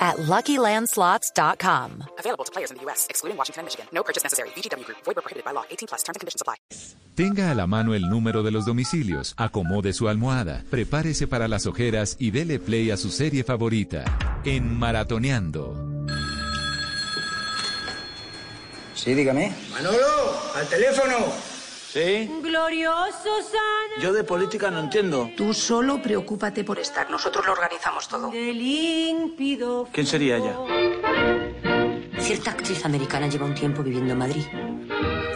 at LuckyLandSlots.com. Available to players in the U.S., excluding Washington and Michigan. No purchase necessary. VGW Group. Void where prohibited by law. 18 plus. Terms and conditions apply. Tenga a la mano el número de los domicilios, acomode su almohada, prepárese para las ojeras y dele play a su serie favorita. En Maratoneando. Sí, dígame. Manolo, al teléfono. Sí. Glorioso sana. Yo de política no entiendo. Tú solo preocúpate por estar. Nosotros lo organizamos todo. De límpido. ¿Quién sería ella? Cierta actriz americana lleva un tiempo viviendo en Madrid.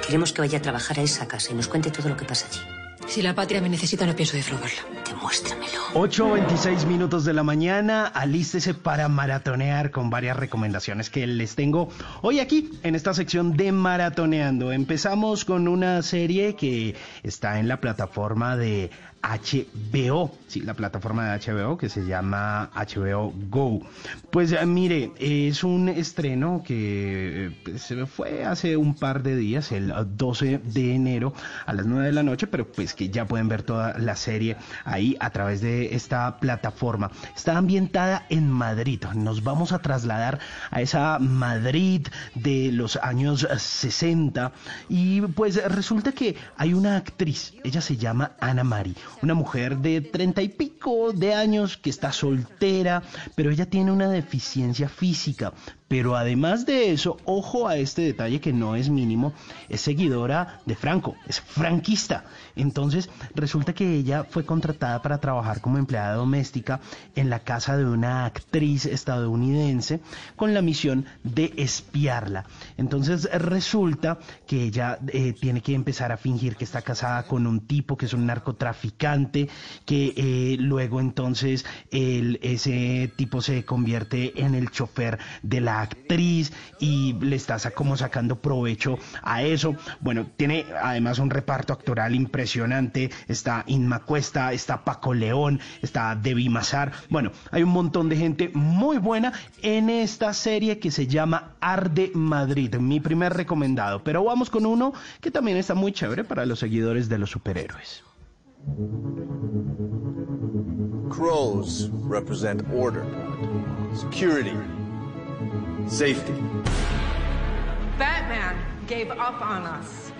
Queremos que vaya a trabajar a esa casa y nos cuente todo lo que pasa allí. Si la patria me necesita, no pienso defraudarla. Demuéstramelo. 8.26 minutos de la mañana, alístese para maratonear con varias recomendaciones que les tengo hoy aquí en esta sección de Maratoneando. Empezamos con una serie que está en la plataforma de HBO, sí, la plataforma de HBO que se llama HBO Go. Pues eh, mire, es un estreno que eh, se fue hace un par de días, el 12 de enero a las 9 de la noche, pero pues que ya pueden ver toda la serie ahí a través de esta plataforma. Está ambientada en Madrid. Nos vamos a trasladar a esa Madrid de los años 60 y pues resulta que hay una actriz, ella se llama Ana Mari una mujer de treinta y pico de años que está soltera, pero ella tiene una deficiencia física. Pero además de eso, ojo a este detalle que no es mínimo, es seguidora de Franco, es franquista. Entonces resulta que ella fue contratada para trabajar como empleada doméstica en la casa de una actriz estadounidense con la misión de espiarla. Entonces resulta que ella eh, tiene que empezar a fingir que está casada con un tipo que es un narcotraficante, que eh, luego entonces ese tipo se convierte en el chofer de la actriz y le está como sacando provecho a eso. Bueno, tiene además un reparto actoral impresionante. Está Inma Cuesta, está Paco León, está Debbie Mazar. Bueno, hay un montón de gente muy buena en esta serie que se llama Arde Madrid, mi primer recomendado. Pero vamos con uno que también está muy chévere para los seguidores de los superhéroes. Crows represent order, security, Safety. Batman gave up on us.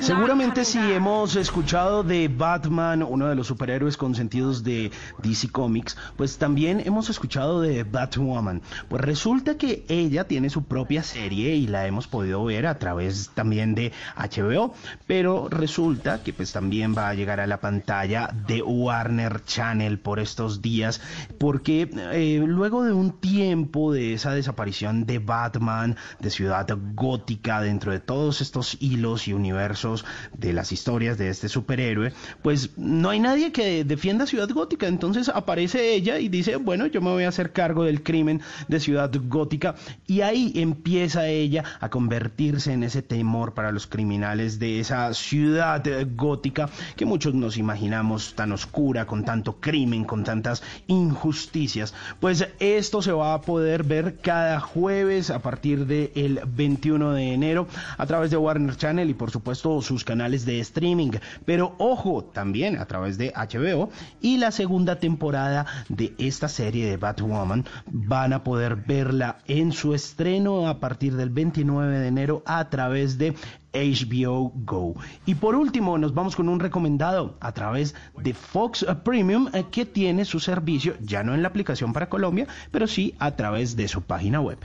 Seguramente si hemos escuchado de Batman, uno de los superhéroes consentidos de DC Comics, pues también hemos escuchado de Batwoman. Pues resulta que ella tiene su propia serie y la hemos podido ver a través también de HBO, pero resulta que pues también va a llegar a la pantalla de Warner Channel por estos días, porque eh, luego de un tiempo de esa desaparición de Batman, de Ciudad Gótica, dentro de todos estos hilos y universos de las historias de este superhéroe, pues no hay nadie que defienda Ciudad Gótica. Entonces aparece ella y dice, bueno, yo me voy a hacer cargo del crimen de Ciudad Gótica. Y ahí empieza ella a convertirse en ese temor para los criminales de esa ciudad gótica que muchos nos imaginamos tan oscura, con tanto crimen, con tantas injusticias. Pues esto se va a poder ver cada jueves a partir del 21 de enero a través de Warner Channel y por supuesto sus canales de streaming, pero ojo, también a través de HBO y la segunda temporada de esta serie de Batwoman van a poder verla en su estreno a partir del 29 de enero a través de HBO Go. Y por último, nos vamos con un recomendado a través de Fox Premium eh, que tiene su servicio ya no en la aplicación para Colombia, pero sí a través de su página web.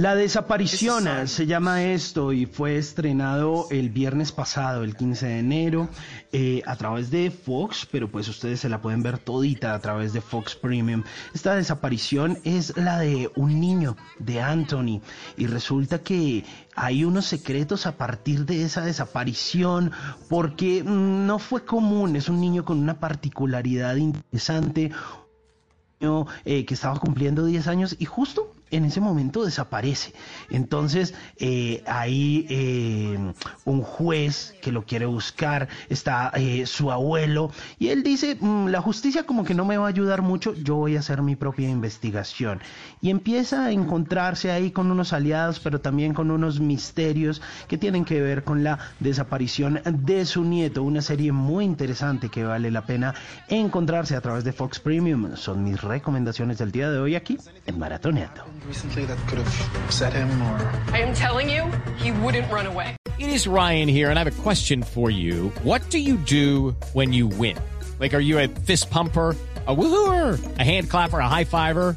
La desaparición se llama esto y fue estrenado el viernes pasado, el 15 de enero, eh, a través de Fox, pero pues ustedes se la pueden ver todita a través de Fox Premium. Esta desaparición es la de un niño, de Anthony, y resulta que hay unos secretos a partir de esa desaparición, porque mm, no fue común, es un niño con una particularidad interesante, eh, que estaba cumpliendo 10 años y justo en ese momento desaparece. Entonces, eh, hay eh, un juez que lo quiere buscar, está eh, su abuelo, y él dice, "Mm, la justicia como que no me va a ayudar mucho, yo voy a hacer mi propia investigación. Y empieza a encontrarse ahí con unos aliados, pero también con unos misterios que tienen que ver con la desaparición de su nieto, una serie muy interesante que vale la pena encontrarse a través de Fox Premium. Son mis recomendaciones del día de hoy aquí en Maratoneando. Recently that could have upset him or I am telling you, he wouldn't run away. It is Ryan here, and I have a question for you. What do you do when you win? Like, are you a fist pumper? A woohooer, a hand clapper, a high fiver.